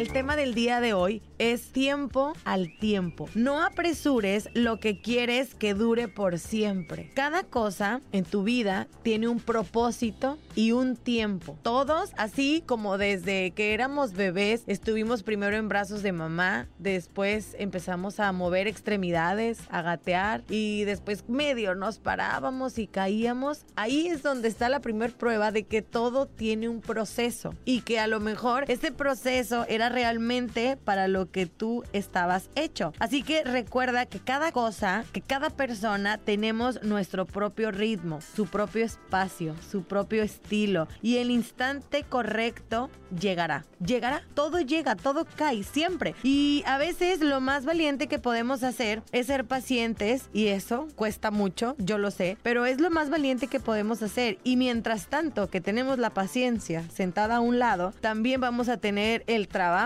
El tema del día de hoy es tiempo al tiempo. No apresures lo que quieres que dure por siempre. Cada cosa en tu vida tiene un propósito y un tiempo. Todos, así como desde que éramos bebés, estuvimos primero en brazos de mamá, después empezamos a mover extremidades, a gatear y después medio nos parábamos y caíamos. Ahí es donde está la primera prueba de que todo tiene un proceso y que a lo mejor ese proceso era realmente para lo que tú estabas hecho. Así que recuerda que cada cosa, que cada persona tenemos nuestro propio ritmo, su propio espacio, su propio estilo y el instante correcto llegará. Llegará, todo llega, todo cae siempre. Y a veces lo más valiente que podemos hacer es ser pacientes y eso cuesta mucho, yo lo sé, pero es lo más valiente que podemos hacer. Y mientras tanto que tenemos la paciencia sentada a un lado, también vamos a tener el trabajo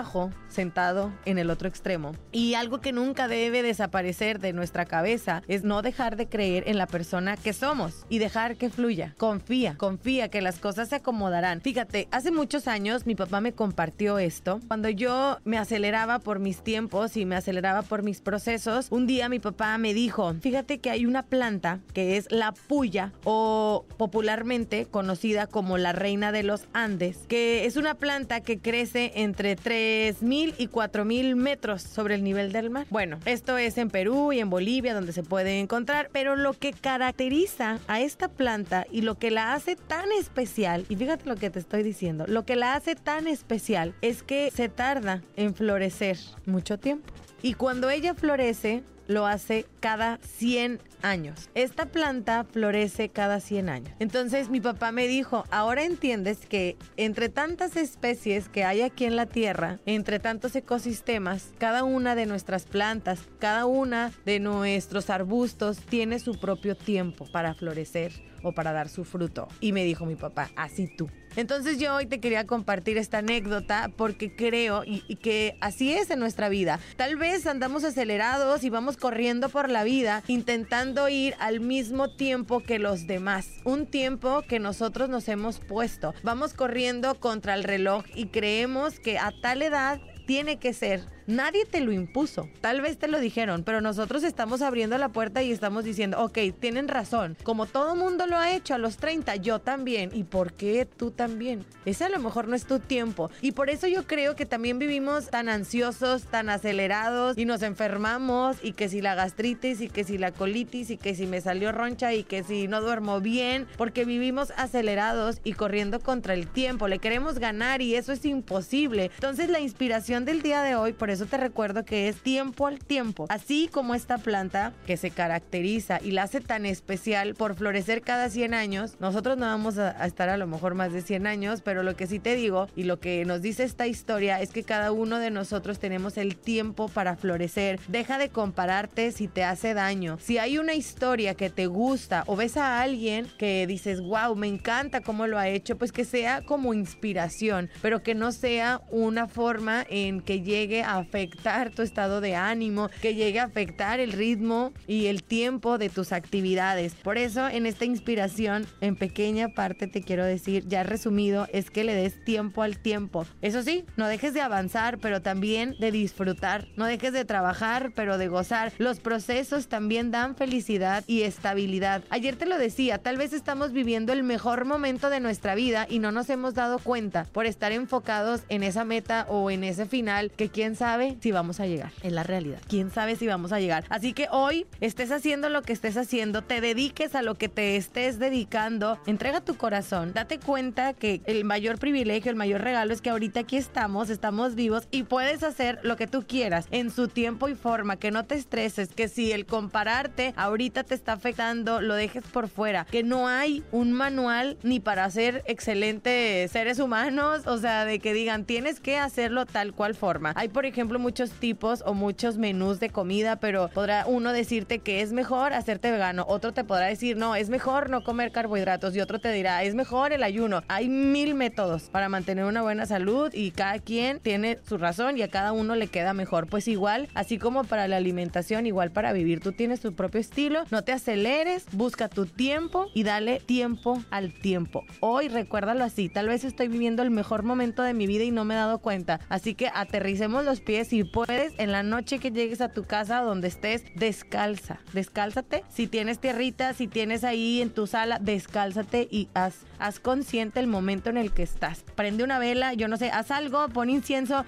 sentado en el otro extremo. Y algo que nunca debe desaparecer de nuestra cabeza es no dejar de creer en la persona que somos y dejar que fluya. Confía, confía que las cosas se acomodarán. Fíjate, hace muchos años mi papá me compartió esto. Cuando yo me aceleraba por mis tiempos y me aceleraba por mis procesos, un día mi papá me dijo, fíjate que hay una planta que es la puya o popularmente conocida como la reina de los Andes, que es una planta que crece entre 3.000 y 4.000 metros sobre el nivel del mar. Bueno, esto es en Perú y en Bolivia donde se puede encontrar, pero lo que caracteriza a esta planta y lo que la hace tan especial, y fíjate lo que te estoy diciendo, lo que la hace tan especial es que se tarda en florecer mucho tiempo. Y cuando ella florece, lo hace cada 100 años. Esta planta florece cada 100 años. Entonces mi papá me dijo, ahora entiendes que entre tantas especies que hay aquí en la Tierra, entre tantos ecosistemas, cada una de nuestras plantas, cada una de nuestros arbustos tiene su propio tiempo para florecer o para dar su fruto. Y me dijo mi papá, así tú. Entonces yo hoy te quería compartir esta anécdota porque creo y, que así es en nuestra vida. Tal vez andamos acelerados y vamos corriendo por la vida intentando ir al mismo tiempo que los demás. Un tiempo que nosotros nos hemos puesto. Vamos corriendo contra el reloj y creemos que a tal edad tiene que ser Nadie te lo impuso. Tal vez te lo dijeron, pero nosotros estamos abriendo la puerta y estamos diciendo, ok, tienen razón. Como todo mundo lo ha hecho a los 30, yo también. ¿Y por qué tú también? Ese a lo mejor no es tu tiempo. Y por eso yo creo que también vivimos tan ansiosos, tan acelerados y nos enfermamos y que si la gastritis y que si la colitis y que si me salió roncha y que si no duermo bien, porque vivimos acelerados y corriendo contra el tiempo. Le queremos ganar y eso es imposible. Entonces la inspiración del día de hoy, por eso te recuerdo que es tiempo al tiempo. Así como esta planta que se caracteriza y la hace tan especial por florecer cada 100 años, nosotros no vamos a, estar a lo mejor más de 100 años, pero lo que sí te digo y lo que nos dice esta historia es que cada uno de nosotros tenemos el tiempo para florecer. Deja de compararte si te hace daño. Si hay una historia que te gusta o ves a alguien que dices, wow, me encanta cómo lo ha hecho, pues que sea como inspiración, pero que no sea una forma en que llegue a afectar tu estado de ánimo, que llegue a afectar el ritmo y el tiempo de tus actividades. Por eso en esta inspiración, en pequeña parte te quiero decir, ya resumido, es que le des tiempo al tiempo. Eso sí, no dejes de avanzar, pero también de disfrutar. No dejes de trabajar, pero de gozar. Los procesos también dan felicidad y estabilidad. Ayer te lo decía, tal vez estamos viviendo el mejor momento de nuestra vida y no nos hemos dado cuenta por estar enfocados en esa meta o en ese final que quién sabe si vamos a llegar. En la realidad. ¿Quién sabe si vamos a llegar? Así que hoy estés haciendo lo que estés haciendo, te dediques a lo que te estés dedicando, entrega tu corazón, date cuenta que el mayor privilegio, el mayor regalo es que ahorita aquí estamos, estamos vivos y puedes hacer lo que tú quieras en su tiempo y forma, que no te estreses, que si el compararte ahorita te está afectando, lo dejes por fuera, que no hay un manual ni para ser excelentes seres humanos, o sea, de que digan, tienes que hacerlo tal cual forma. Hay, por ejemplo, ejemplo, muchos tipos o muchos menús de comida, pero podrá uno decirte que es mejor hacerte vegano, otro te podrá decir, no, es mejor no comer carbohidratos y otro te dirá, es mejor el ayuno. Hay mil métodos para mantener una buena salud y cada quien tiene su razón y a cada uno le queda mejor. Pues igual, así como para la alimentación, igual para vivir, tú tienes tu propio estilo, no te aceleres, busca tu tiempo y dale tiempo al tiempo. Hoy recuérdalo así, tal vez estoy viviendo el mejor momento de mi vida y no me he dado cuenta. Así que aterricemos los pies si puedes en la noche que llegues a tu casa donde estés, descalza, descálzate. Si tienes tierrita, si tienes ahí en tu sala, descálzate y haz, haz consciente el momento en el que estás. Prende una vela, yo no sé, haz algo, pon incienso,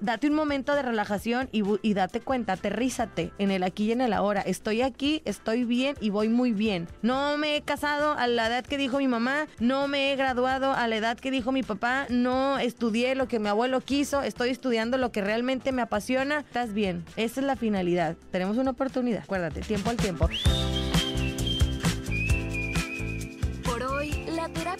date un momento de relajación y, date cuenta, aterrízate en el aquí y en el ahora. Estoy aquí, estoy bien y voy muy bien. No me he casado a la edad que dijo mi mamá, no me he graduado a la edad que dijo mi papá, no estudié lo que mi abuelo quiso, estoy estudiando lo que realmente me apasiona. Estás bien, esa es la finalidad. Tenemos una oportunidad, acuérdate, tiempo al tiempo.